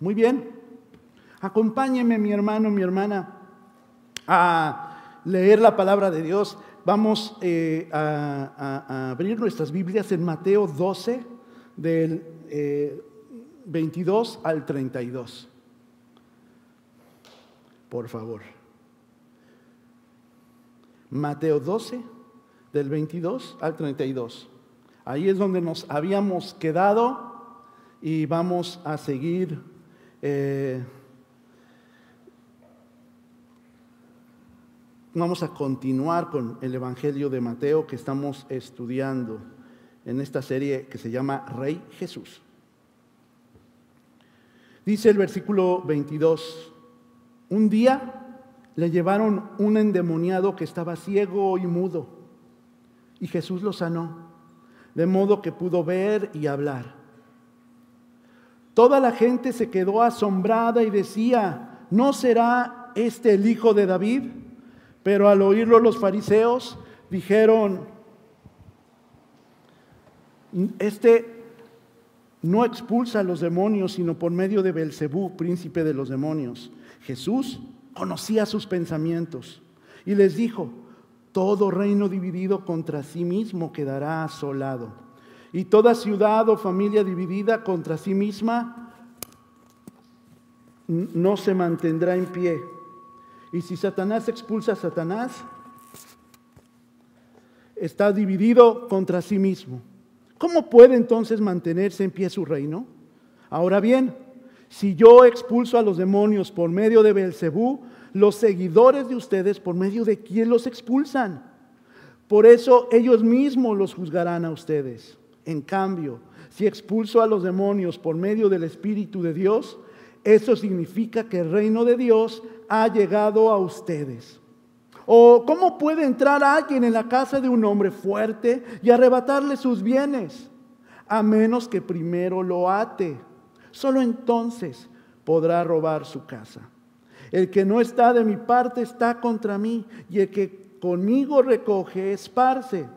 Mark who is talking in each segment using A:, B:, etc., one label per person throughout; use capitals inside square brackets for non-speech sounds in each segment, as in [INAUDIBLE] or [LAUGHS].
A: Muy bien. Acompáñeme, mi hermano, mi hermana, a leer la palabra de Dios. Vamos eh, a, abrir nuestras Biblias en Mateo 12, del 22 eh, al 32. Por favor. Mateo 12, del 22 al 32. Ahí es donde nos habíamos quedado y vamos a seguir. Eh, vamos a continuar con el Evangelio de Mateo que estamos estudiando en esta serie que se llama Rey Jesús. Dice el versículo 22, un día le llevaron un endemoniado que estaba ciego y mudo y Jesús lo sanó de modo que pudo ver y hablar. Toda la gente se quedó asombrada y decía, ¿no será este el hijo de David? Pero al oírlo los fariseos dijeron, este no expulsa a los demonios, sino por medio de Belcebú, príncipe de los demonios. Jesús conocía sus pensamientos y les dijo, todo reino dividido contra sí mismo quedará asolado. Y toda ciudad o familia dividida contra sí misma no se mantendrá en pie. Y si Satanás expulsa a Satanás, está dividido contra sí mismo. ¿Cómo puede entonces mantenerse en pie su reino? Ahora bien, si yo expulso a los demonios por medio de Belcebú, los seguidores de ustedes por medio de quién los expulsan. Por eso ellos mismos los juzgarán a ustedes. En cambio, si expulso a los demonios por medio del Espíritu de Dios, eso significa que el reino de Dios ha llegado a ustedes. ¿O cómo puede entrar alguien en la casa de un hombre fuerte y arrebatarle sus bienes? A menos que primero lo ate. Solo entonces podrá robar su casa. El que no está de mi parte está contra mí, y el que conmigo recoge, esparce.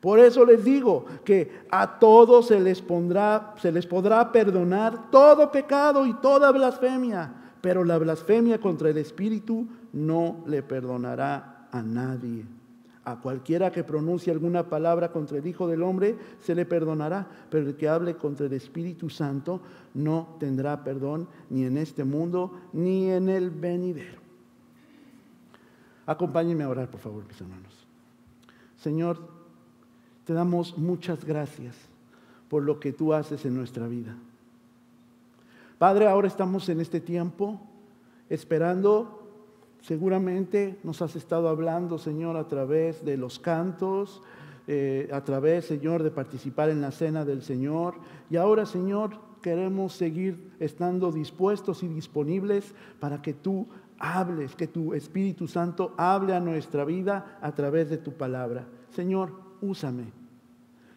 A: Por eso les digo que a todos se les, pondrá, se les podrá perdonar todo pecado y toda blasfemia, pero la blasfemia contra el Espíritu no le perdonará a nadie. A cualquiera que pronuncie alguna palabra contra el Hijo del Hombre se le perdonará, pero el que hable contra el Espíritu Santo no tendrá perdón ni en este mundo ni en el venidero. Acompáñenme a orar, por favor, mis hermanos. Señor, te damos muchas gracias por lo que tú haces en nuestra vida. Padre, ahora estamos en este tiempo esperando Seguramente nos has estado hablando, Señor, a través de los cantos, eh, a través, Señor, de participar en la cena del Señor. Y ahora, Señor, queremos seguir estando dispuestos y disponibles para que tú hables, que tu Espíritu Santo hable a nuestra vida a través de tu palabra. Señor, úsame.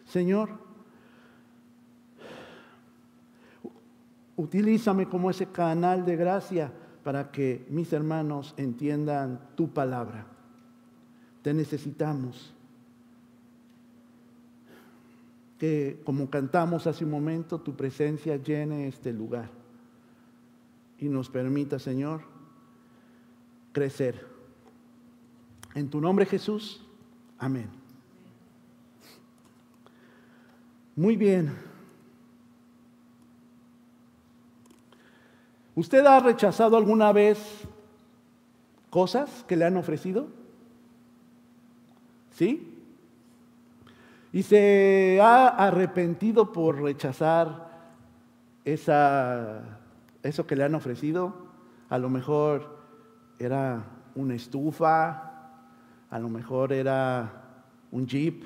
A: Señor, utilízame como ese canal de gracia para que mis hermanos entiendan tu palabra. Te necesitamos. Que como cantamos hace un momento, tu presencia llene este lugar y nos permita, Señor, crecer. En tu nombre Jesús, amén. Muy bien. ¿Usted ha rechazado alguna vez cosas que le han ofrecido? ¿Sí? Y se ha arrepentido por rechazar esa, eso que le han ofrecido. A lo mejor era una estufa, a lo mejor era un jeep,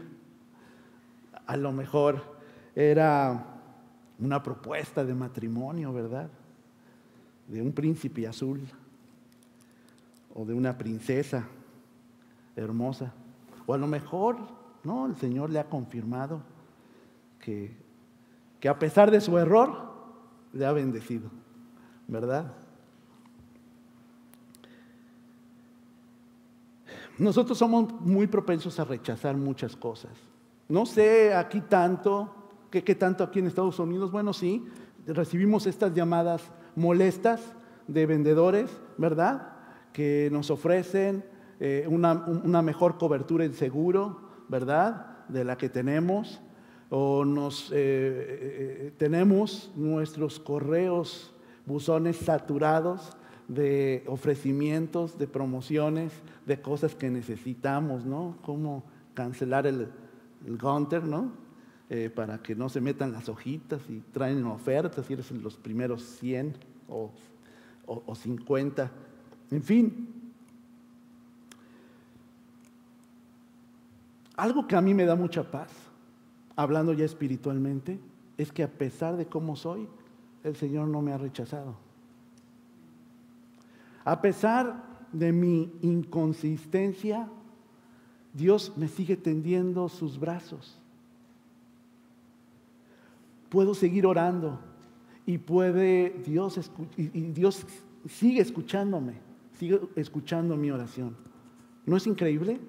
A: a lo mejor era una propuesta de matrimonio, ¿verdad? de un príncipe azul o de una princesa hermosa. O a lo mejor, no, el Señor le ha confirmado que, que a pesar de su error, le ha bendecido, ¿verdad? Nosotros somos muy propensos a rechazar muchas cosas. No sé aquí tanto, ¿qué, qué tanto aquí en Estados Unidos? Bueno, sí, recibimos estas llamadas molestas de vendedores, ¿verdad? Que nos ofrecen eh, una, mejor cobertura en seguro, ¿verdad? De la que tenemos. O nos, eh, eh, tenemos nuestros correos, buzones saturados de ofrecimientos, de promociones, de cosas que necesitamos, ¿no? Como cancelar el, el Gunter, ¿no? Para que no se metan las hojitas y traen ofertas y eres los primeros 100 o, o 50. En fin, Algo que a mí me da mucha paz, hablando ya espiritualmente, es que a pesar de cómo soy, el Señor no me ha rechazado. A pesar de mi inconsistencia, Dios me sigue tendiendo sus brazos. Puedo seguir orando y puede Dios y Dios sigue escuchándome, sigue escuchando mi oración. ¿No es increíble?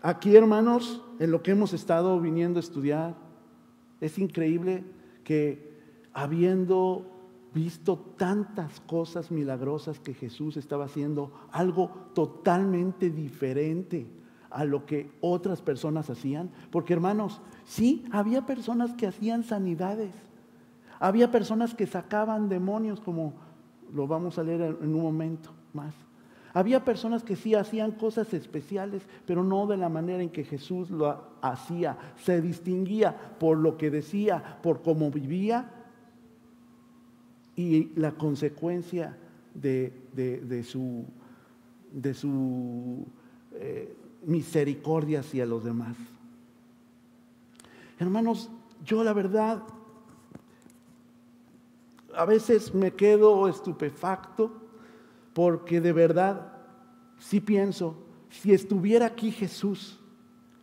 A: Aquí, hermanos, en lo que hemos estado viniendo a estudiar, es increíble que habiendo visto tantas cosas milagrosas que Jesús estaba haciendo, algo totalmente diferente a lo que otras personas hacían. Porque hermanos, sí, había personas que hacían sanidades, había personas que sacaban demonios, como lo vamos a leer en un momento más. Había personas que sí hacían cosas especiales, pero no de la manera en que Jesús lo hacía. Se distinguía por lo que decía, por cómo vivía y la consecuencia de, su, de su eh, misericordia hacia los demás. Hermanos, yo la verdad a veces me quedo estupefacto porque de verdad, si pienso, si estuviera aquí Jesús,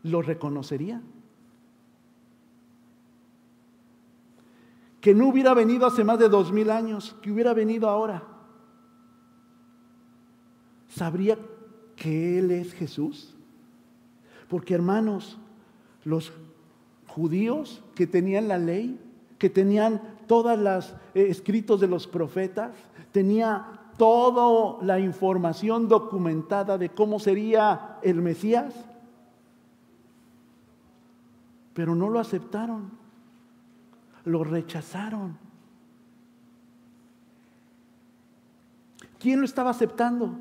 A: ¿lo reconocería? Que no hubiera venido hace más de dos mil años, que hubiera venido ahora. ¿Sabría que Él es Jesús? Porque hermanos, los judíos que tenían la ley, que tenían todos los eh, escritos de los profetas, tenía toda la información documentada de cómo sería el Mesías, pero no lo aceptaron, lo rechazaron. ¿Quién lo estaba aceptando?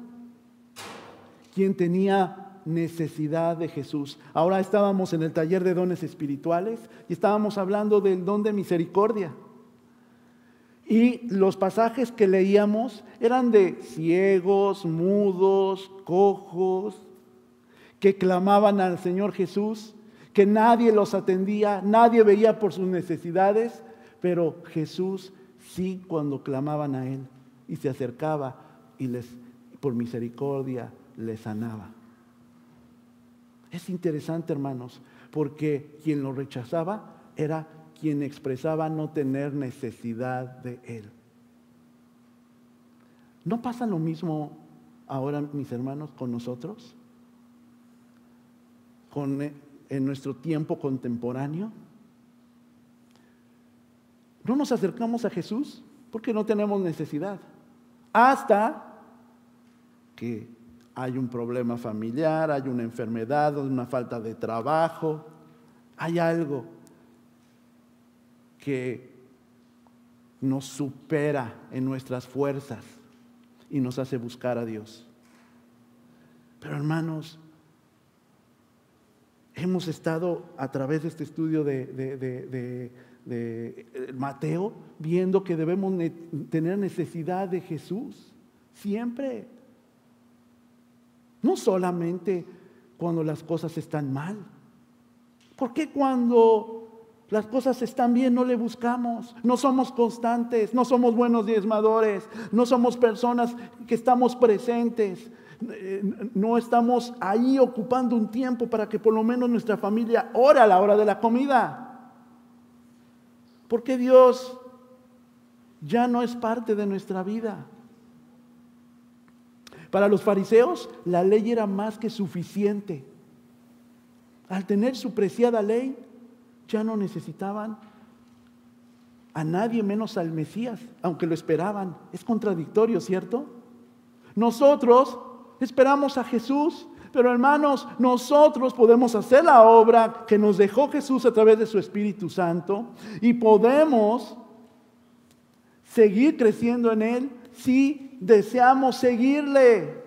A: ¿Quién tenía necesidad de Jesús. Ahora estábamos en el taller de dones espirituales y estábamos hablando del don de misericordia. Y los pasajes que leíamos eran de ciegos, mudos, cojos, que clamaban al Señor Jesús, que nadie los atendía, nadie veía por sus necesidades, pero Jesús sí cuando clamaban a Él y se acercaba y les, por misericordia, les sanaba. Es interesante, hermanos, porque quien lo rechazaba era quien expresaba no tener necesidad de Él. ¿No pasa lo mismo ahora, mis hermanos, con nosotros? Con, eh, en nuestro tiempo contemporáneo. No nos acercamos a Jesús porque no tenemos necesidad. Hasta que hay un problema familiar, hay una enfermedad, una falta de trabajo, hay algo que nos supera en nuestras fuerzas y nos hace buscar a Dios. Pero hermanos, hemos estado a través de este estudio de, Mateo viendo que debemos tener necesidad de Jesús siempre. No solamente cuando las cosas están mal. porque cuando las cosas están bien, no le buscamos, no somos constantes, no somos buenos diezmadores, no somos personas que estamos presentes, eh, no estamos ahí ocupando un tiempo para que por lo menos nuestra familia ore a la hora de la comida. Porque Dios ya no es parte de nuestra vida. Para los fariseos la ley era más que suficiente. Al tener su preciada ley, ya no necesitaban a nadie menos al Mesías, aunque lo esperaban. Es contradictorio, ¿cierto? Nosotros esperamos a Jesús, pero hermanos, nosotros podemos hacer la obra que nos dejó Jesús a través de su Espíritu Santo y podemos seguir creciendo en Él si deseamos seguirle.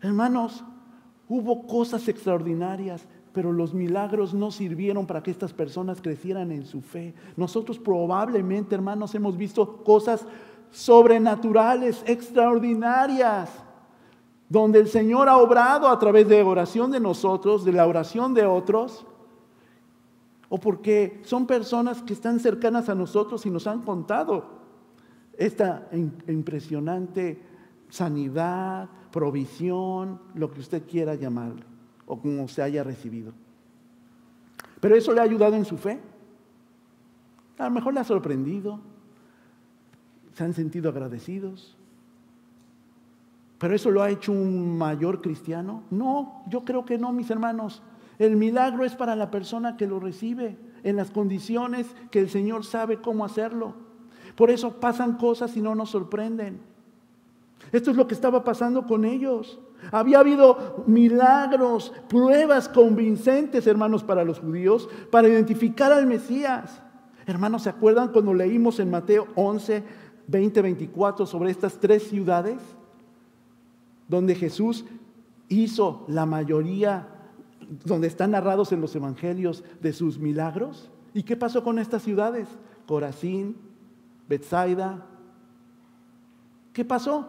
A: Hermanos, hubo cosas extraordinarias, pero los milagros no sirvieron para que estas personas crecieran en su fe. Nosotros probablemente, hermanos, hemos visto cosas sobrenaturales, extraordinarias, donde el Señor ha obrado a través de oración de nosotros, de la oración de otros, o porque son personas que están cercanas a nosotros y nos han contado esta impresionante sanidad, provisión, lo que usted quiera llamarlo, o como se haya recibido. Pero eso le ha ayudado en su fe. A lo mejor le ha sorprendido, se han sentido agradecidos. ¿Pero eso lo ha hecho un mayor cristiano? No, yo creo que no, mis hermanos. El milagro es para la persona que lo recibe en las condiciones que el Señor sabe cómo hacerlo. Por eso pasan cosas y no nos sorprenden. Esto es lo que estaba pasando con ellos. Había habido milagros, pruebas convincentes, hermanos, para los judíos, para identificar al Mesías. Hermanos, ¿se acuerdan cuando leímos en Mateo 11, 20, 24 sobre estas tres ciudades donde Jesús hizo la mayoría, donde están narrados en los evangelios de sus milagros. ¿Y qué pasó con estas ciudades? Corazín, Bethsaida. ¿Qué pasó?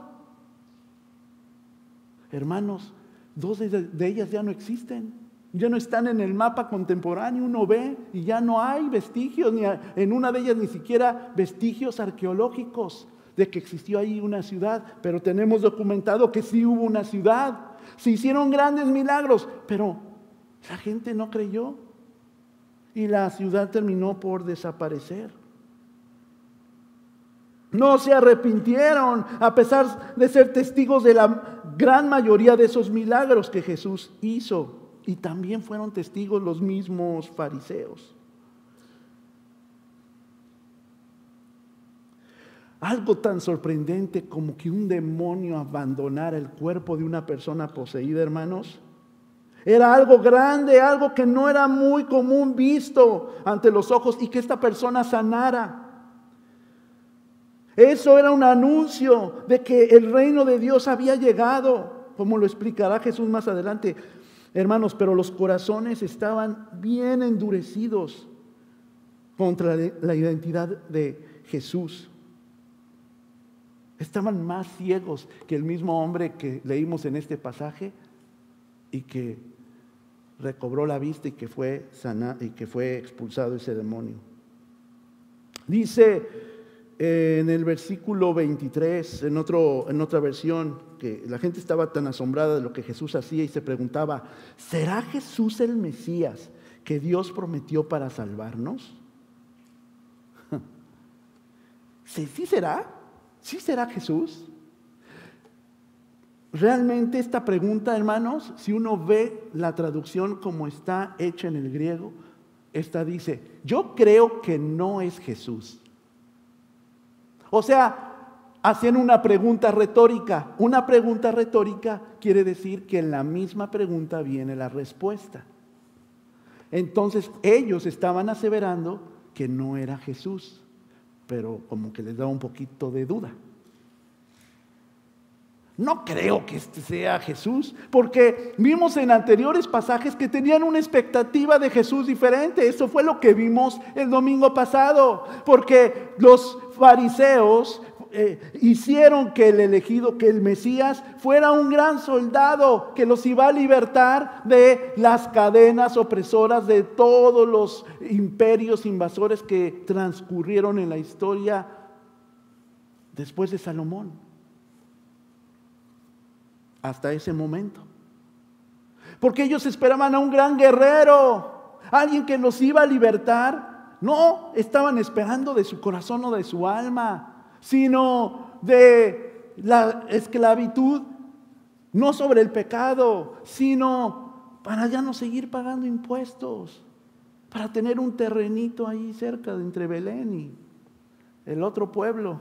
A: Hermanos, dos de ellas ya no existen. Ya no están en el mapa contemporáneo, uno ve y ya no hay vestigios, ni en una de ellas ni siquiera vestigios arqueológicos de que existió ahí una ciudad, pero tenemos documentado que sí hubo una ciudad. Se hicieron grandes milagros, pero la gente no creyó y la ciudad terminó por desaparecer. No se arrepintieron a pesar de ser testigos de la gran mayoría de esos milagros que Jesús hizo. Y también fueron testigos los mismos fariseos. Algo tan sorprendente como que un demonio abandonara el cuerpo de una persona poseída, hermanos. Era algo grande, algo que no era muy común visto ante los ojos y que esta persona sanara. Eso era un anuncio de que el reino de Dios había llegado, como lo explicará Jesús más adelante. Hermanos, pero los corazones estaban bien endurecidos contra la identidad de Jesús. Estaban más ciegos que el mismo hombre que leímos en este pasaje y que recobró la vista y que fue sanado y que fue expulsado ese demonio. Dice en el versículo 23, en, otro, en otra versión, que la gente estaba tan asombrada de lo que Jesús hacía y se preguntaba, ¿será Jesús el Mesías que Dios prometió para salvarnos? [LAUGHS] ¿Sí, sí será? ¿Sí será Jesús? Realmente esta pregunta, hermanos, si uno ve la traducción como está hecha en el griego, esta dice, yo creo que no es Jesús. O sea, hacen una pregunta retórica. Una pregunta retórica quiere decir que en la misma pregunta viene la respuesta. Entonces ellos estaban aseverando que no era Jesús, pero como que les da un poquito de duda. No creo que este sea Jesús, porque vimos en anteriores pasajes que tenían una expectativa de Jesús diferente. Eso fue lo que vimos el domingo pasado, porque los fariseos eh, hicieron que el elegido, que el Mesías fuera un gran soldado que los iba a libertar de las cadenas opresoras de todos los imperios invasores que transcurrieron en la historia después de Salomón hasta ese momento. Porque ellos esperaban a un gran guerrero, alguien que los iba a libertar. No, estaban esperando de su corazón o de su alma, sino de la esclavitud no sobre el pecado, sino para ya no seguir pagando impuestos, para tener un terrenito ahí cerca de entre Belén y el otro pueblo.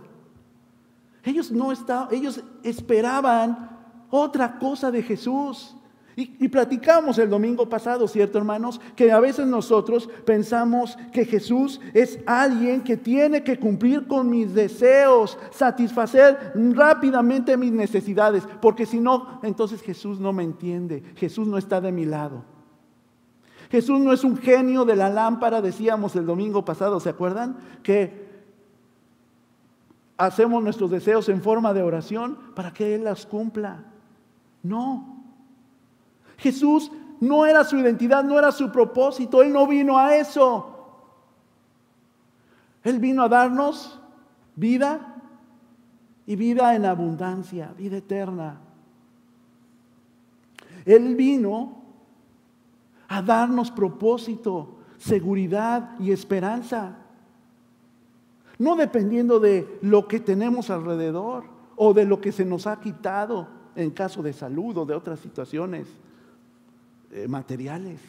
A: Ellos no estaban, ellos esperaban otra cosa de Jesús. Y, platicamos el domingo pasado, ¿cierto, hermanos? Que a veces nosotros pensamos que Jesús es alguien que tiene que cumplir con mis deseos, satisfacer rápidamente mis necesidades, porque si no, entonces Jesús no me entiende, Jesús no está de mi lado. Jesús no es un genio de la lámpara, decíamos el domingo pasado, ¿se acuerdan? Que hacemos nuestros deseos en forma de oración para que Él las cumpla. No. Jesús no era su identidad, no era su propósito, Él no vino a eso. Él vino a darnos vida y vida en abundancia, vida eterna. Él vino a darnos propósito, seguridad y esperanza. No dependiendo de lo que tenemos alrededor o de lo que se nos ha quitado en caso de salud o de otras situaciones. Eh, materiales.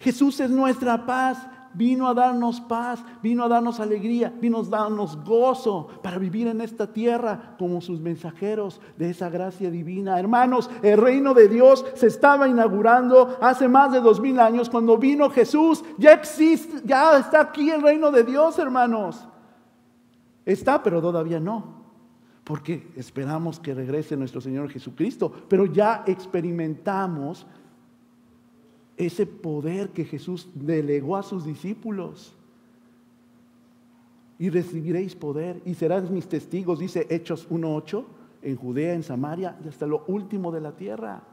A: Jesús es nuestra paz, vino a darnos paz, vino a darnos alegría, vino a darnos gozo para vivir en esta tierra como sus mensajeros de esa gracia divina. Hermanos, el reino de Dios se estaba inaugurando hace más de dos mil años cuando vino Jesús. Ya existe, ya está aquí el reino de Dios, hermanos. Está, pero todavía no porque esperamos que regrese nuestro Señor Jesucristo, pero ya experimentamos ese poder que Jesús delegó a sus discípulos. Y recibiréis poder y serán mis testigos, dice Hechos 1.8, en Judea, en Samaria y hasta lo último de la tierra.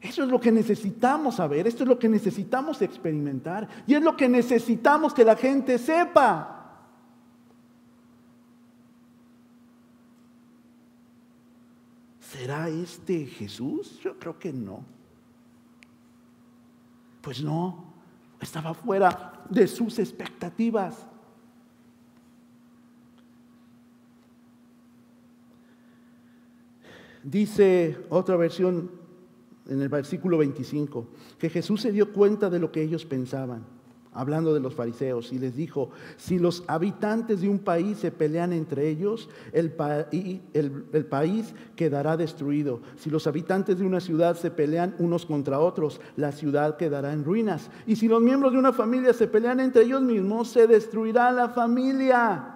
A: Eso es lo que necesitamos saber, esto es lo que necesitamos experimentar y es lo que necesitamos que la gente sepa. ¿Será este Jesús? Yo creo que no. Pues no, estaba fuera de sus expectativas. Dice otra versión en el versículo 25, que Jesús se dio cuenta de lo que ellos pensaban hablando de los fariseos, y les dijo, si los habitantes de un país se pelean entre ellos, el, país quedará destruido. Si los habitantes de una ciudad se pelean unos contra otros, la ciudad quedará en ruinas. Y si los miembros de una familia se pelean entre ellos mismos, se destruirá la familia.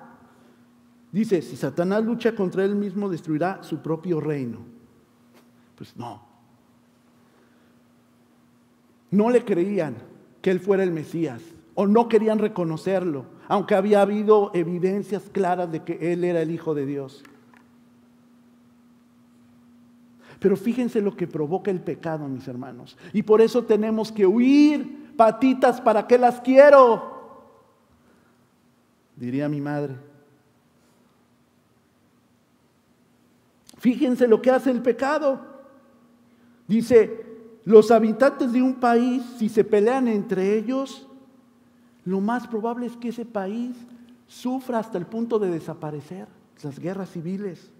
A: Dice, si Satanás lucha contra él mismo, destruirá su propio reino. Pues no. No le creían que él fuera el Mesías o no querían reconocerlo, aunque había habido evidencias claras de que él era el Hijo de Dios. Pero fíjense lo que provoca el pecado, mis hermanos. Y por eso tenemos que huir, patitas, ¿para qué las quiero? Diría mi madre. Fíjense lo que hace el pecado. Dice, los habitantes de un país, si se pelean entre ellos, lo más probable es que ese país sufra hasta el punto de desaparecer, las guerras civiles.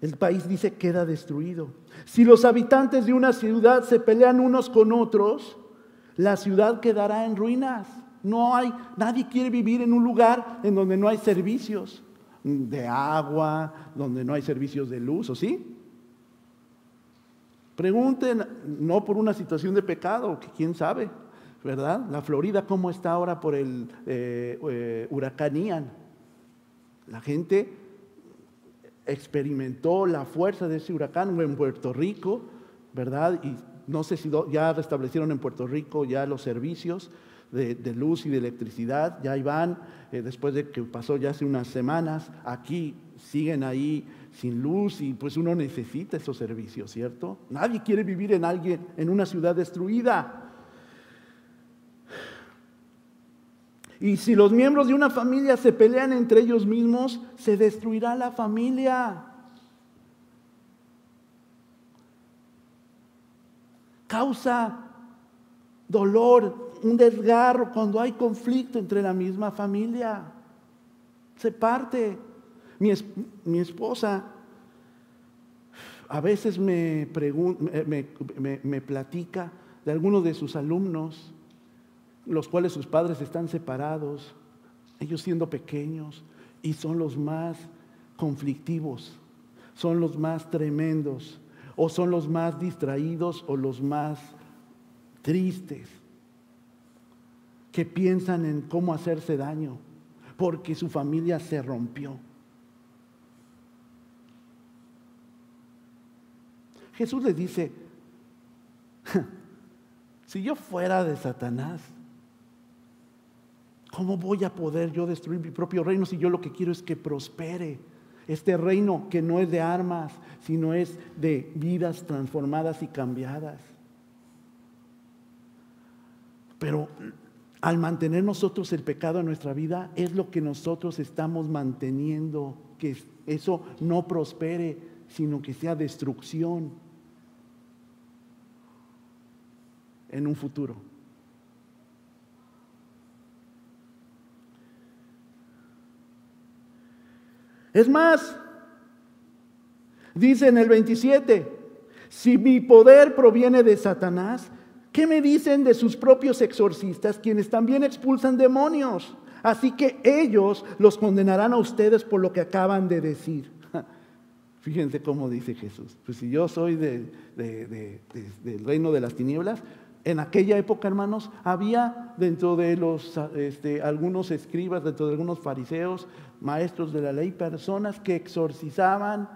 A: El país dice queda destruido. Si los habitantes de una ciudad se pelean unos con otros, la ciudad quedará en ruinas. No hay, nadie quiere vivir en un lugar en donde no hay servicios de agua, donde no hay servicios de luz, ¿o sí? Pregunten, no por una situación de pecado, que quién sabe, ¿verdad? La Florida, ¿cómo está ahora por el eh, eh, huracán Ian? La gente experimentó la fuerza de ese huracán en Puerto Rico, ¿verdad? Y no sé si ya restablecieron en Puerto Rico ya los servicios de, luz y de electricidad, ya van, eh, después de que pasó ya hace unas semanas, aquí siguen ahí sin luz y pues uno necesita esos servicios, ¿cierto? Nadie quiere vivir en alguien en una ciudad destruida. Y si los miembros de una familia se pelean entre ellos mismos, se destruirá la familia. Causa dolor, un desgarro cuando hay conflicto entre la misma familia. Se parte. Mi, esposa A veces me, me, me platica de algunos de sus alumnos, los cuales sus padres están separados, ellos siendo pequeños, y son los más conflictivos, son los más tremendos, o son los más distraídos o los más tristes, que piensan en cómo hacerse daño, porque su familia se rompió. Jesús les dice, si yo fuera de Satanás, ¿cómo voy a poder yo destruir mi propio reino si yo lo que quiero es que prospere? Este reino que no es de armas, sino es de vidas transformadas y cambiadas. Pero al mantener nosotros el pecado en nuestra vida, es lo que nosotros estamos manteniendo, que eso no prospere, sino que sea destrucción en un futuro. Es más, dice en el 27, si mi poder proviene de Satanás, ¿Qué me dicen de sus propios exorcistas, quienes también expulsan demonios? Así que ellos los condenarán a ustedes por lo que acaban de decir. [LAUGHS] Fíjense cómo dice Jesús. Pues si yo soy del reino de las tinieblas, en aquella época, hermanos, había dentro de los este, algunos escribas, dentro de algunos fariseos, maestros de la ley, personas que exorcizaban.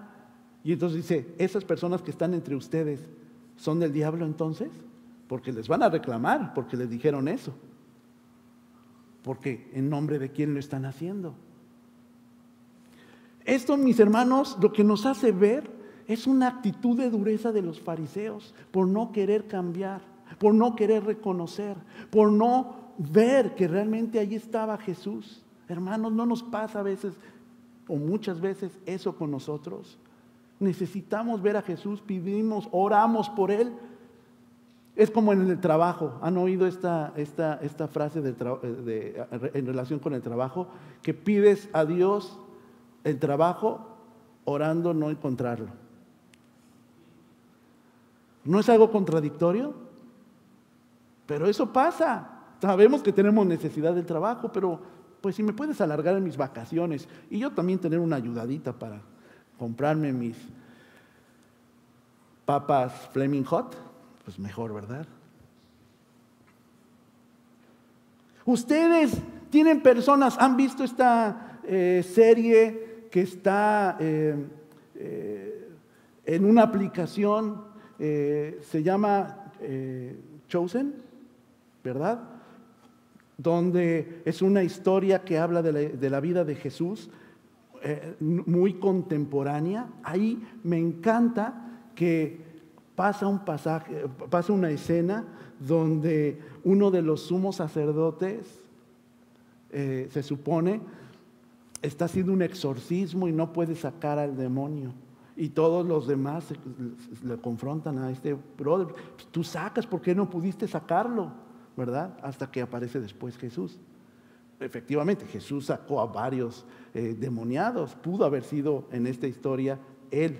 A: Y entonces dice, esas personas que están entre ustedes, ¿son del diablo entonces? porque les van a reclamar, porque les dijeron eso. Porque en nombre de quién lo están haciendo. Esto, mis hermanos, lo que nos hace ver es una actitud de dureza de los fariseos por no querer cambiar, por no querer reconocer, por no ver que realmente allí estaba Jesús. Hermanos, no nos pasa a veces o muchas veces eso con nosotros. Necesitamos ver a Jesús, pedimos, oramos por Él, es como en el trabajo. ¿Han oído esta, esta, esta frase en relación con el trabajo? Que pides a Dios el trabajo orando no encontrarlo. ¿No es algo contradictorio? Pero eso pasa. Sabemos que tenemos necesidad del trabajo, pero pues si me puedes alargar en mis vacaciones y yo también tener una ayudadita para comprarme mis papas Fleming Hot, pues mejor, ¿verdad? Ustedes tienen personas, han visto esta eh, serie que está eh, eh, en una aplicación, se llama Chosen, ¿verdad? Donde es una historia que habla de la vida de Jesús, muy contemporánea. Ahí me encanta que pasa un pasaje, pasa una escena donde uno de los sumos sacerdotes, eh, se supone, está haciendo un exorcismo y no puede sacar al demonio. Y todos los demás le confrontan a este brother. Tú sacas, ¿por qué no pudiste sacarlo? ¿Verdad? Hasta que aparece después Jesús. Efectivamente, Jesús sacó a varios eh, demoniados. Pudo haber sido en esta historia él.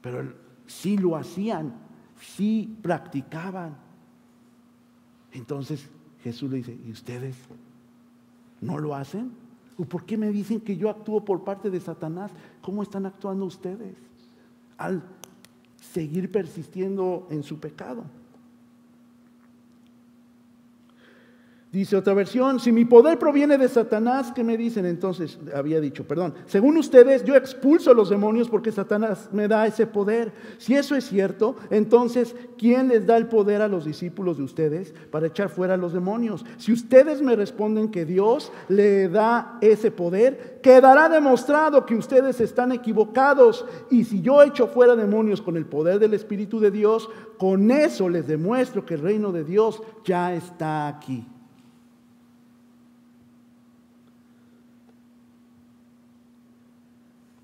A: Pero sí lo hacían, sí practicaban. Entonces Jesús le dice, ¿y ustedes no lo hacen? ¿O por qué me dicen que yo actúo por parte de Satanás? ¿Cómo están actuando ustedes al seguir persistiendo en su pecado? Dice otra versión, si mi poder proviene de Satanás, ¿qué me dicen entonces? Había dicho, perdón, según ustedes yo expulso a los demonios porque Satanás me da ese poder. Si eso es cierto, entonces, ¿quién les da el poder a los discípulos de ustedes para echar fuera a los demonios? Si ustedes me responden que Dios le da ese poder, quedará demostrado que ustedes están equivocados. Y si yo echo fuera demonios con el poder del Espíritu de Dios, con eso les demuestro que el reino de Dios ya está aquí.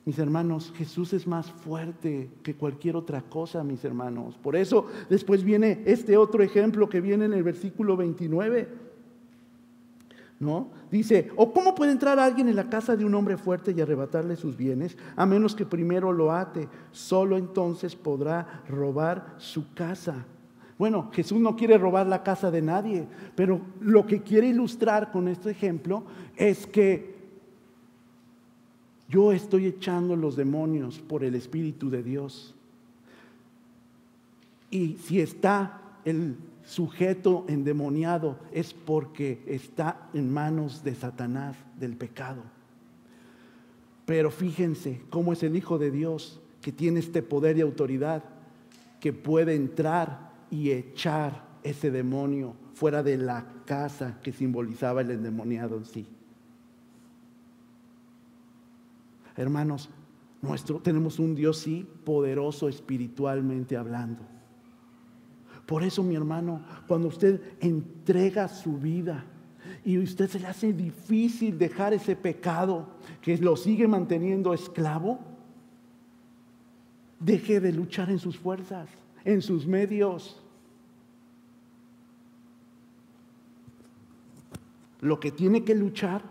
A: Mis hermanos, Jesús es más fuerte que cualquier otra cosa, mis hermanos. Por eso después viene este otro ejemplo que viene en el versículo 29. ¿No? Dice, ¿o cómo puede entrar alguien en la casa de un hombre fuerte y arrebatarle sus bienes, a menos que primero lo ate? Solo entonces podrá robar su casa. Bueno, Jesús no quiere robar la casa de nadie, pero lo que quiere ilustrar con este ejemplo es que yo estoy echando los demonios por el Espíritu de Dios. Y si está el sujeto endemoniado es porque está en manos de Satanás, del pecado. Pero fíjense cómo es el Hijo de Dios que tiene este poder y autoridad que puede entrar y echar ese demonio fuera de la casa que simbolizaba el endemoniado en sí. Hermanos, nuestro, tenemos un Dios sí poderoso espiritualmente hablando. Por eso, mi hermano, cuando usted entrega su vida y usted se le hace difícil dejar ese pecado que lo sigue manteniendo esclavo, deje de luchar en sus fuerzas, en sus medios. Lo que tiene que luchar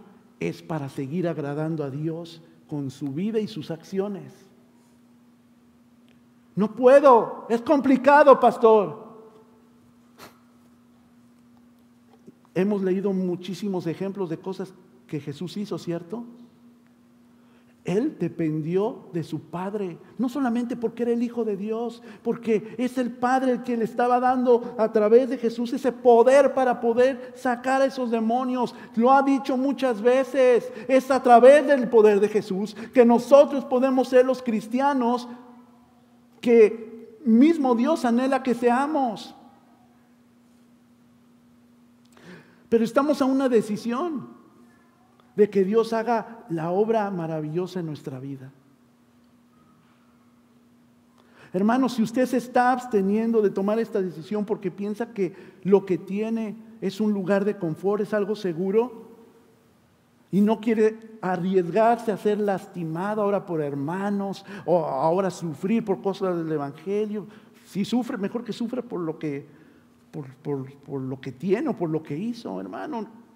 A: es para seguir agradando a Dios con su vida y sus acciones. No puedo, es complicado, pastor. Hemos leído muchísimos ejemplos de cosas que Jesús hizo, ¿cierto? Él dependió de su Padre, no solamente porque era el Hijo de Dios, porque es el Padre el que le estaba dando a través de Jesús ese poder para poder sacar a esos demonios. Lo ha dicho muchas veces, es a través del poder de Jesús que nosotros podemos ser los cristianos que mismo Dios anhela que seamos. Pero estamos a una decisión de que Dios haga la obra maravillosa en nuestra vida. Hermanos, si usted se está absteniendo de tomar esta decisión porque piensa que lo que tiene es un lugar de confort, es algo seguro, y no quiere arriesgarse a ser lastimado ahora por hermanos o ahora sufrir por cosas del Evangelio, si sufre, mejor que sufra por lo que por, lo que tiene o por lo que hizo, hermano.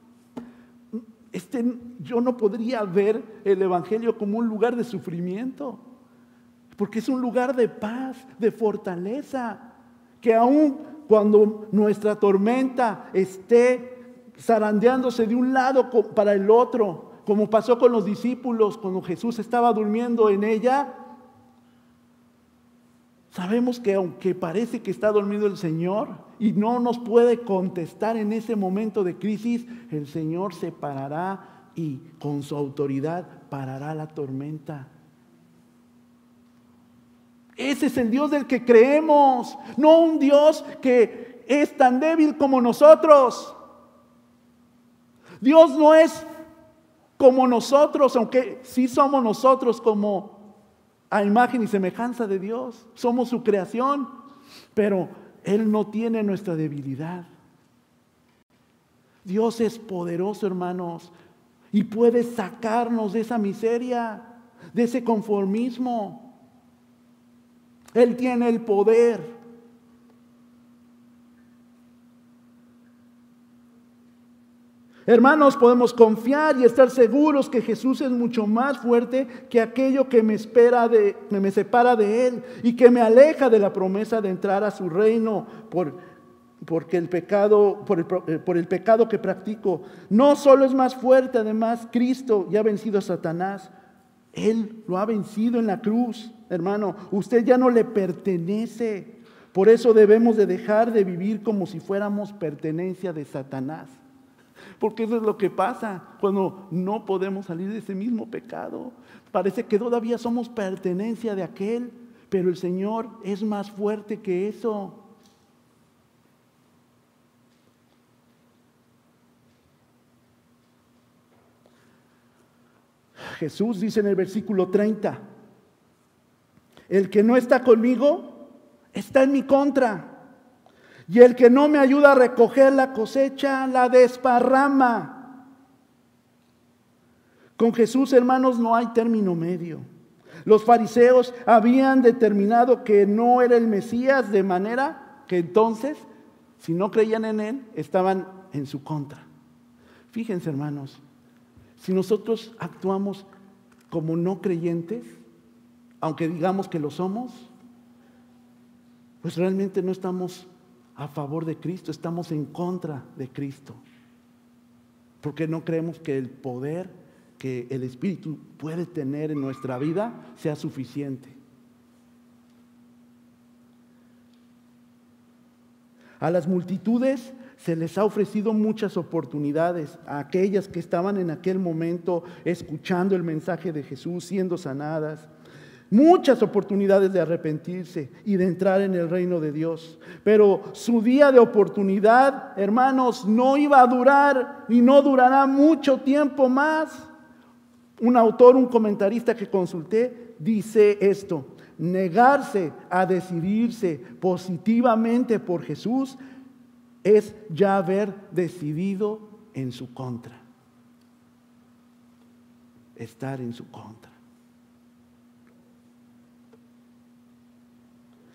A: Este, yo no podría ver el Evangelio como un lugar de sufrimiento, porque es un lugar de paz, de fortaleza, que aún cuando nuestra tormenta esté zarandeándose de un lado para el otro, como pasó con los discípulos cuando Jesús estaba durmiendo en ella, Sabemos que aunque parece que está dormido el Señor y no nos puede contestar en ese momento de crisis, el Señor se parará y con su autoridad parará la tormenta. Ese es el Dios del que creemos, no un Dios que es tan débil como nosotros. Dios no es como nosotros, aunque sí somos nosotros como a imagen y semejanza de Dios. Somos su creación, pero Él no tiene nuestra debilidad. Dios es poderoso, hermanos, y puede sacarnos de esa miseria, de ese conformismo. Él tiene el poder. Hermanos, podemos confiar y estar seguros que Jesús es mucho más fuerte que aquello que me espera de, me separa de él y que me aleja de la promesa de entrar a su reino por, porque el pecado, por el, eh, por el pecado que practico. No solo es más fuerte, además Cristo ya ha vencido a Satanás. Él lo ha vencido en la cruz, hermano. Usted ya no le pertenece. Por eso debemos de dejar de vivir como si fuéramos pertenencia de Satanás. Porque eso es lo que pasa cuando no podemos salir de ese mismo pecado. Parece que todavía somos pertenencia de aquel, pero el Señor es más fuerte que eso. Jesús dice en el versículo 30, el que no está conmigo está en mi contra. Y el que no me ayuda a recoger la cosecha, la desparrama. Con Jesús, hermanos, no hay término medio. Los fariseos habían determinado que no era el Mesías, de manera que entonces, si no creían en él, estaban en su contra. Fíjense, hermanos, si nosotros actuamos como no creyentes, aunque digamos que lo somos, pues realmente no estamos a favor de Cristo, estamos en contra de Cristo. Porque no creemos que el poder que el Espíritu puede tener en nuestra vida sea suficiente. A las multitudes se les ha ofrecido muchas oportunidades a aquellas que estaban en aquel momento escuchando el mensaje de Jesús, siendo sanadas. Muchas oportunidades de arrepentirse y de entrar en el reino de Dios. Pero su día de oportunidad, hermanos, no iba a durar y no durará mucho tiempo más. Un autor, un comentarista que consulté, dice esto. Negarse a decidirse positivamente por Jesús es ya haber decidido en su contra. Estar en su contra.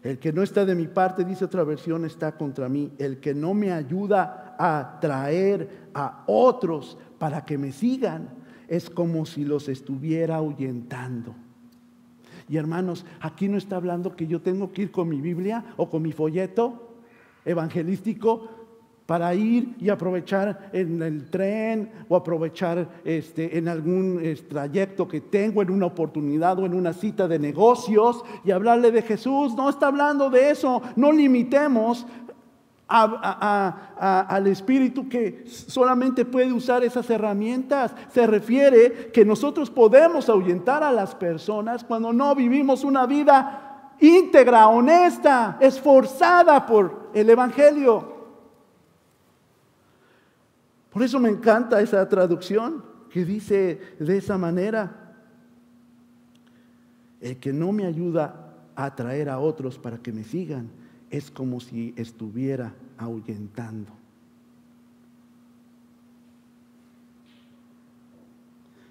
A: El que no está de mi parte, dice otra versión, está contra mí. El que no me ayuda a traer a otros para que me sigan, es como si los estuviera ahuyentando. Y hermanos, aquí no está hablando que yo tengo que ir con mi Biblia o con mi folleto evangelístico para ir y aprovechar en el tren o aprovechar este, en algún trayecto que tengo, en una oportunidad o en una cita de negocios y hablarle de Jesús. No está hablando de eso. No limitemos al Espíritu que solamente puede usar esas herramientas. Se refiere que nosotros podemos ahuyentar a las personas cuando no vivimos una vida íntegra, honesta, esforzada por el Evangelio. Por eso me encanta esa traducción que dice de esa manera, el que no me ayuda a atraer a otros para que me sigan es como si estuviera ahuyentando.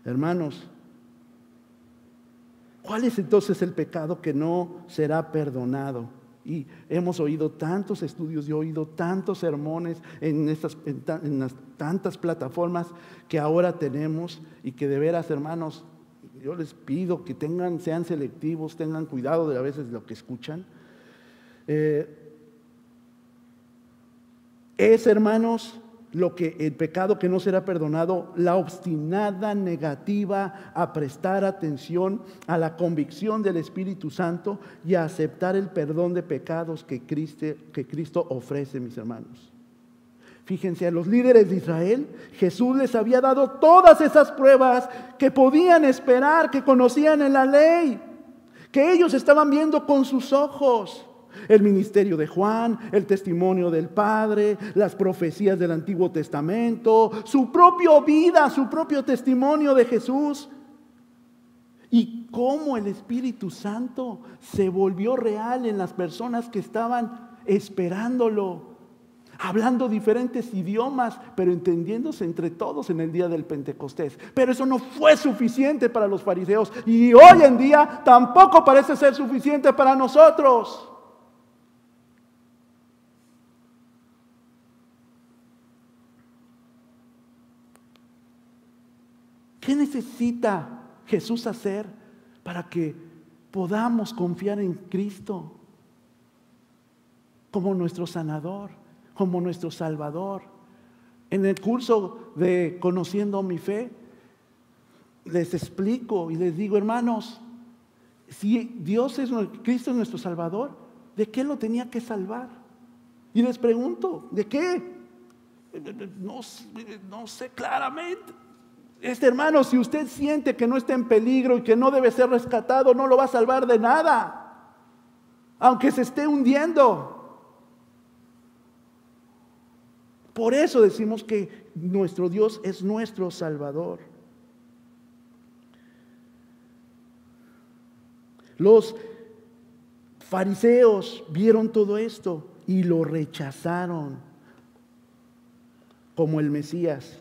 A: Hermanos, ¿cuál es entonces el pecado que no será perdonado? Y hemos oído tantos estudios y oído tantos sermones en, estas, en, las tantas plataformas que ahora tenemos y que de veras, hermanos, yo les pido que tengan, sean selectivos, tengan cuidado de a veces lo que escuchan. Eh, es, hermanos, lo que el pecado que no será perdonado, la obstinada negativa a prestar atención a la convicción del Espíritu Santo y a aceptar el perdón de pecados que Cristo, que Cristo ofrece, mis hermanos. Fíjense, a los líderes de Israel, Jesús les había dado todas esas pruebas que podían esperar, que conocían en la ley, que ellos estaban viendo con sus ojos. El ministerio de Juan, el testimonio del Padre, las profecías del Antiguo Testamento, su propia vida, su propio testimonio de Jesús. Y cómo el Espíritu Santo se volvió real en las personas que estaban esperándolo, hablando diferentes idiomas, pero entendiéndose entre todos en el día del Pentecostés. Pero eso no fue suficiente para los fariseos y hoy en día tampoco parece ser suficiente para nosotros. ¿Qué necesita Jesús hacer para que podamos confiar en Cristo como nuestro sanador, como nuestro salvador? En el curso de Conociendo mi fe, les explico y les digo, hermanos, si Dios es Cristo es nuestro salvador, ¿de qué lo tenía que salvar? Y les pregunto, ¿de qué? No, no sé claramente. Este hermano, si usted siente que no está en peligro y que no debe ser rescatado, no lo va a salvar de nada, aunque se esté hundiendo. Por eso decimos que nuestro Dios es nuestro Salvador. Los fariseos vieron todo esto y lo rechazaron como el Mesías.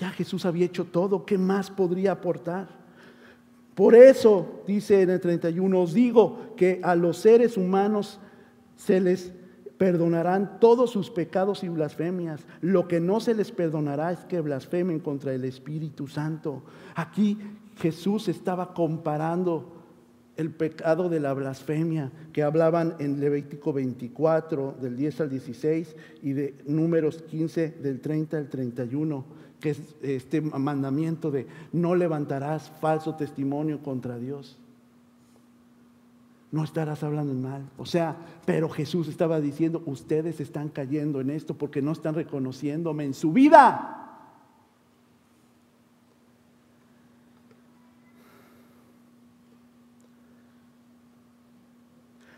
A: Ya Jesús había hecho todo, ¿qué más podría aportar? Por eso, dice en el 31, os digo que a los seres humanos se les perdonarán todos sus pecados y blasfemias. Lo que no se les perdonará es que blasfemen contra el Espíritu Santo. Aquí Jesús estaba comparando el pecado de la blasfemia que hablaban en Levítico 24 del 10 al 16 y de números 15 del 30 al 31, que es este mandamiento de no levantarás falso testimonio contra Dios. No estarás hablando mal. O sea, pero Jesús estaba diciendo, ustedes están cayendo en esto porque no están reconociéndome en su vida.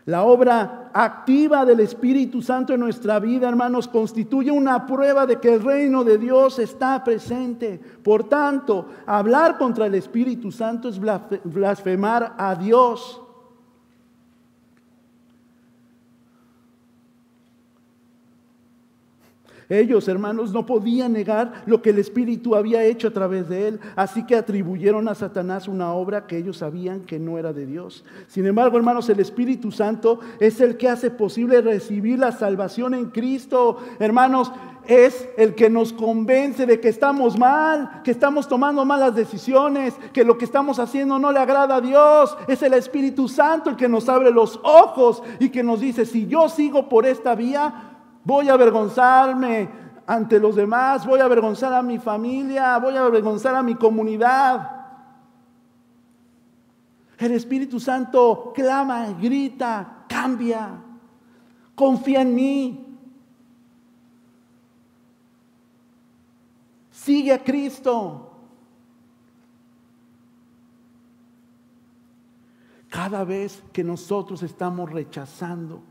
A: La obra activa del Espíritu Santo en nuestra vida, hermanos, constituye una prueba de que el reino de Dios está presente. Por tanto, hablar contra el Espíritu Santo es blasfemar a Dios. Ellos, hermanos, no podían negar lo que el Espíritu había hecho a través de él, así que atribuyeron a Satanás una obra que ellos sabían que no era de Dios. Sin embargo, hermanos, el Espíritu Santo es el que hace posible recibir la salvación en Cristo. Hermanos, es el que nos convence de que estamos mal, que estamos tomando malas decisiones, que lo que estamos haciendo no le agrada a Dios. Es el Espíritu Santo el que nos abre los ojos y que nos dice, si yo sigo por esta vía, Voy a avergonzarme ante los demás, voy a avergonzar a mi familia, voy a avergonzar a mi comunidad. El Espíritu Santo clama, grita, cambia, confía en mí. Sigue a Cristo. Cada vez que nosotros estamos rechazando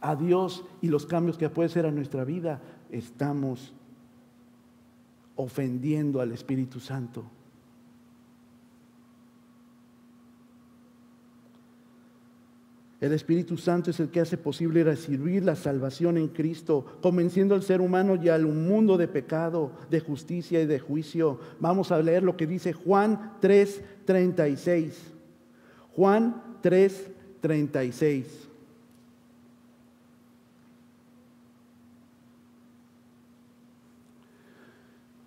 A: a Dios y los cambios que puede ser a nuestra vida, estamos ofendiendo al Espíritu Santo. El Espíritu Santo es el que hace posible recibir la salvación en Cristo, convenciendo al ser humano y al mundo de pecado, de justicia y de juicio. Vamos a leer lo que dice Juan 3:36. Juan 3:36.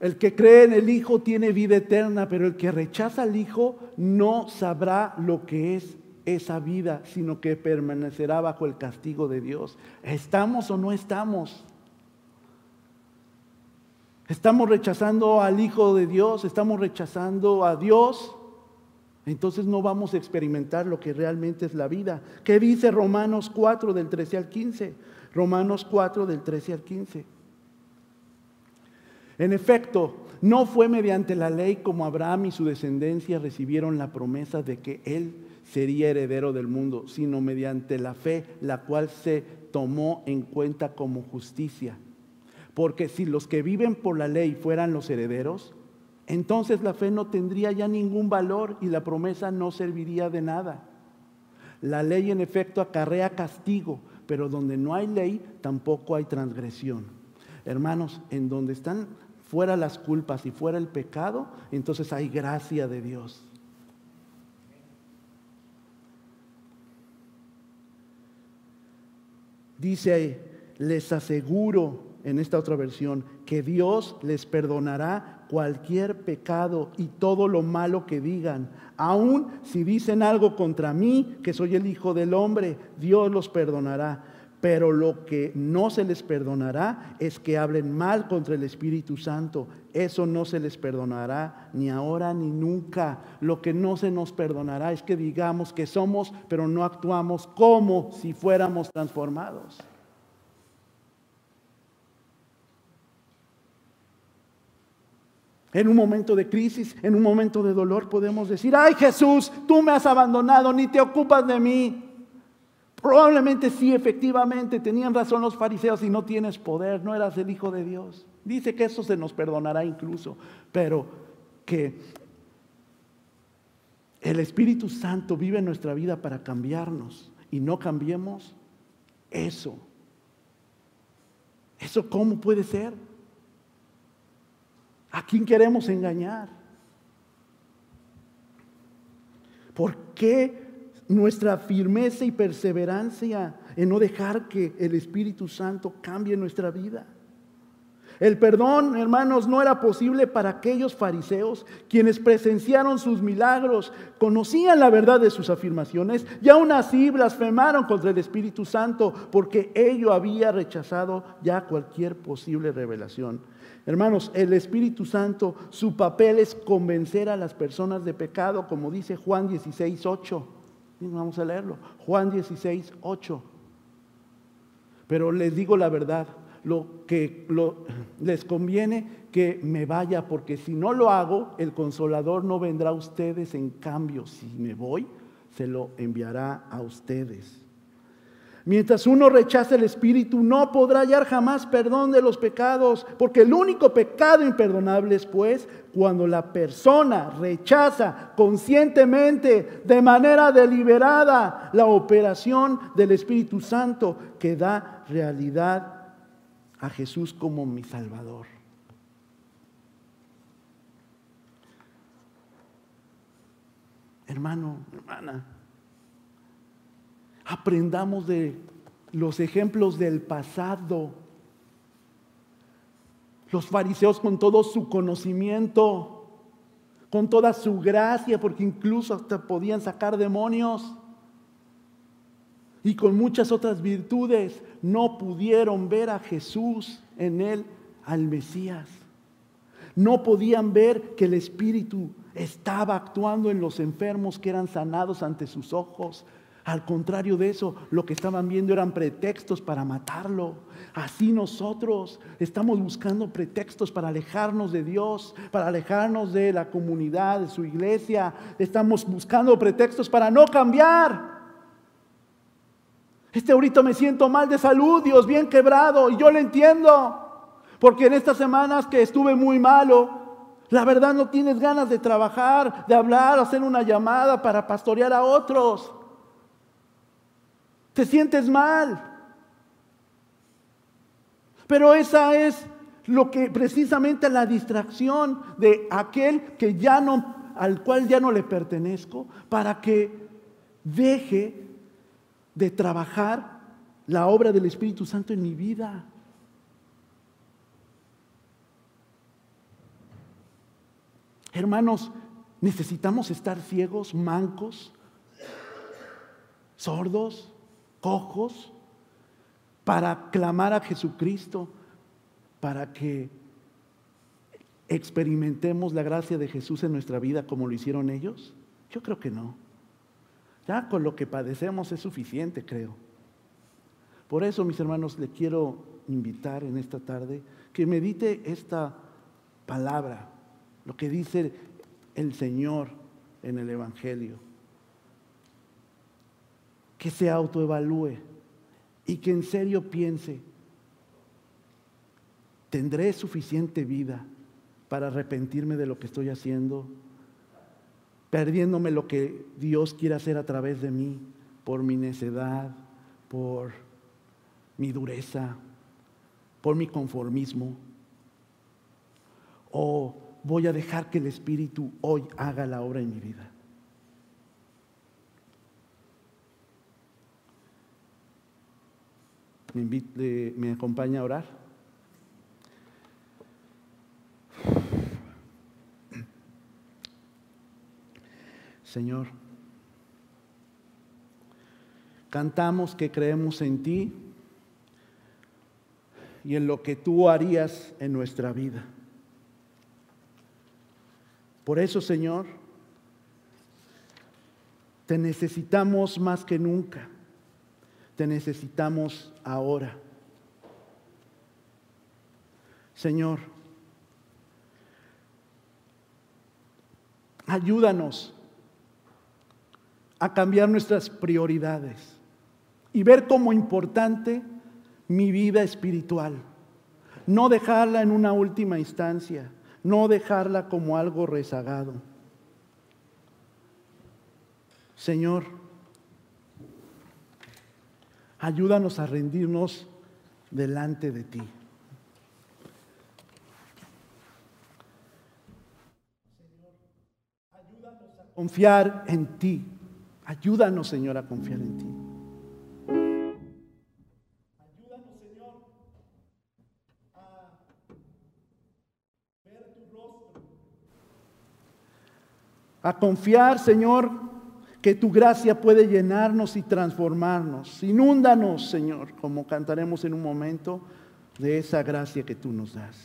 A: El que cree en el Hijo tiene vida eterna, pero el que rechaza al Hijo no sabrá lo que es esa vida, sino que permanecerá bajo el castigo de Dios. ¿Estamos o no estamos? ¿Estamos rechazando al Hijo de Dios? ¿Estamos rechazando a Dios? Entonces no vamos a experimentar lo que realmente es la vida. ¿Qué dice Romanos 4 del 13 al 15? Romanos 4 del 13 al 15. En efecto, no fue mediante la ley como Abraham y su descendencia recibieron la promesa de que él sería heredero del mundo, sino mediante la fe, la cual se tomó en cuenta como justicia. Porque si los que viven por la ley fueran los herederos, entonces la fe no tendría ya ningún valor y la promesa no serviría de nada. La ley en efecto acarrea castigo, pero donde no hay ley tampoco hay transgresión. Hermanos, en donde están fuera las culpas y fuera el pecado, entonces hay gracia de Dios. Dice les aseguro en esta otra versión que Dios les perdonará cualquier pecado y todo lo malo que digan. Aun si dicen algo contra mí, que soy el Hijo del Hombre, Dios los perdonará. Pero lo que no se les perdonará es que hablen mal contra el Espíritu Santo. Eso no se les perdonará ni ahora ni nunca. Lo que no se nos perdonará es que digamos que somos, pero no actuamos como si fuéramos transformados. En un momento de crisis, en un momento de dolor, podemos decir, ay Jesús, tú me has abandonado, ni te ocupas de mí. Probablemente sí, efectivamente, tenían razón los fariseos y no tienes poder, no eras el Hijo de Dios. Dice que eso se nos perdonará incluso, pero que el Espíritu Santo vive en nuestra vida para cambiarnos y no cambiemos eso. ¿Eso cómo puede ser? ¿A quién queremos engañar? ¿Por qué nuestra firmeza y perseverancia en no dejar que el Espíritu Santo cambie nuestra vida. El perdón, hermanos, no era posible para aquellos fariseos quienes presenciaron sus milagros, conocían la verdad de sus afirmaciones y aún así blasfemaron contra el Espíritu Santo porque ello había rechazado ya cualquier posible revelación. Hermanos, el Espíritu Santo, su papel es convencer a las personas de pecado, como dice Juan 16, 8. Vamos a leerlo. Juan 16, 8. Pero les digo la verdad, lo que les conviene que me vaya, porque si no lo hago, el consolador no vendrá a ustedes. En cambio, si me voy, se lo enviará a ustedes. Mientras uno rechaza el Espíritu, no podrá hallar jamás perdón de los pecados, porque el único pecado imperdonable es, pues, cuando la persona rechaza conscientemente, de manera deliberada, la operación del Espíritu Santo que da realidad a Jesús como mi Salvador. Hermano, hermana, aprendamos de los ejemplos del pasado. Los fariseos con todo su conocimiento, con toda su gracia, porque incluso hasta podían sacar demonios y con muchas otras virtudes no pudieron ver a Jesús en él, al Mesías. No podían ver que el Espíritu estaba actuando en los enfermos que eran sanados ante sus ojos. Al contrario de eso, lo que estaban viendo eran pretextos para matarlo. Así nosotros estamos buscando pretextos para alejarnos de Dios, para alejarnos de la comunidad, de su iglesia. Estamos buscando pretextos para no cambiar. Este ahorita me siento mal de salud, Dios, bien quebrado, y yo lo entiendo. Porque en estas semanas que estuve muy malo, la verdad no tienes ganas de trabajar, de hablar, hacer una llamada para pastorear a otros. Te sientes mal. Pero esa es lo que precisamente la distracción de aquel que ya no al cual ya no le pertenezco para que deje de trabajar la obra del Espíritu Santo en mi vida. Hermanos, necesitamos estar ciegos, mancos, sordos, cojos, para clamar a Jesucristo, para que experimentemos la gracia de Jesús en nuestra vida como lo hicieron ellos. Yo creo que no. Ya con lo que padecemos es suficiente, creo. Por eso, mis hermanos, le quiero invitar en esta tarde que medite esta palabra, lo que dice el Señor en el Evangelio. Que se autoevalúe y que en serio piense, ¿tendré suficiente vida para arrepentirme de lo que estoy haciendo? perdiéndome lo que Dios quiere hacer a través de mí, por mi necedad, por mi dureza, por mi conformismo. O voy a dejar que el Espíritu hoy haga la obra en mi vida. Me, me acompaña a orar. Señor. Cantamos que creemos en ti y en lo que tú harías en nuestra vida. Por eso, Señor, te necesitamos más que nunca. Te necesitamos ahora. Señor, ayúdanos a cambiar nuestras prioridades y ver como importante mi vida espiritual. No dejarla en una última instancia, no dejarla como algo rezagado. Señor, ayúdanos a rendirnos delante de ti. ayúdanos a confiar en ti. Ayúdanos, Señor, a confiar en ti. Señor, a ver tu rostro, a confiar, Señor, que tu gracia puede llenarnos y transformarnos. Inúndanos, Señor, como cantaremos en un momento, de esa gracia que tú nos das.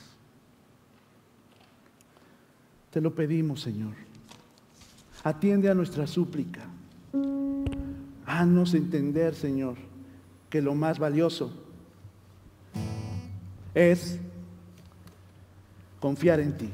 A: Te lo pedimos, Señor. Atiende a nuestra súplica. Haznos entender, Señor, que lo más valioso es confiar en ti.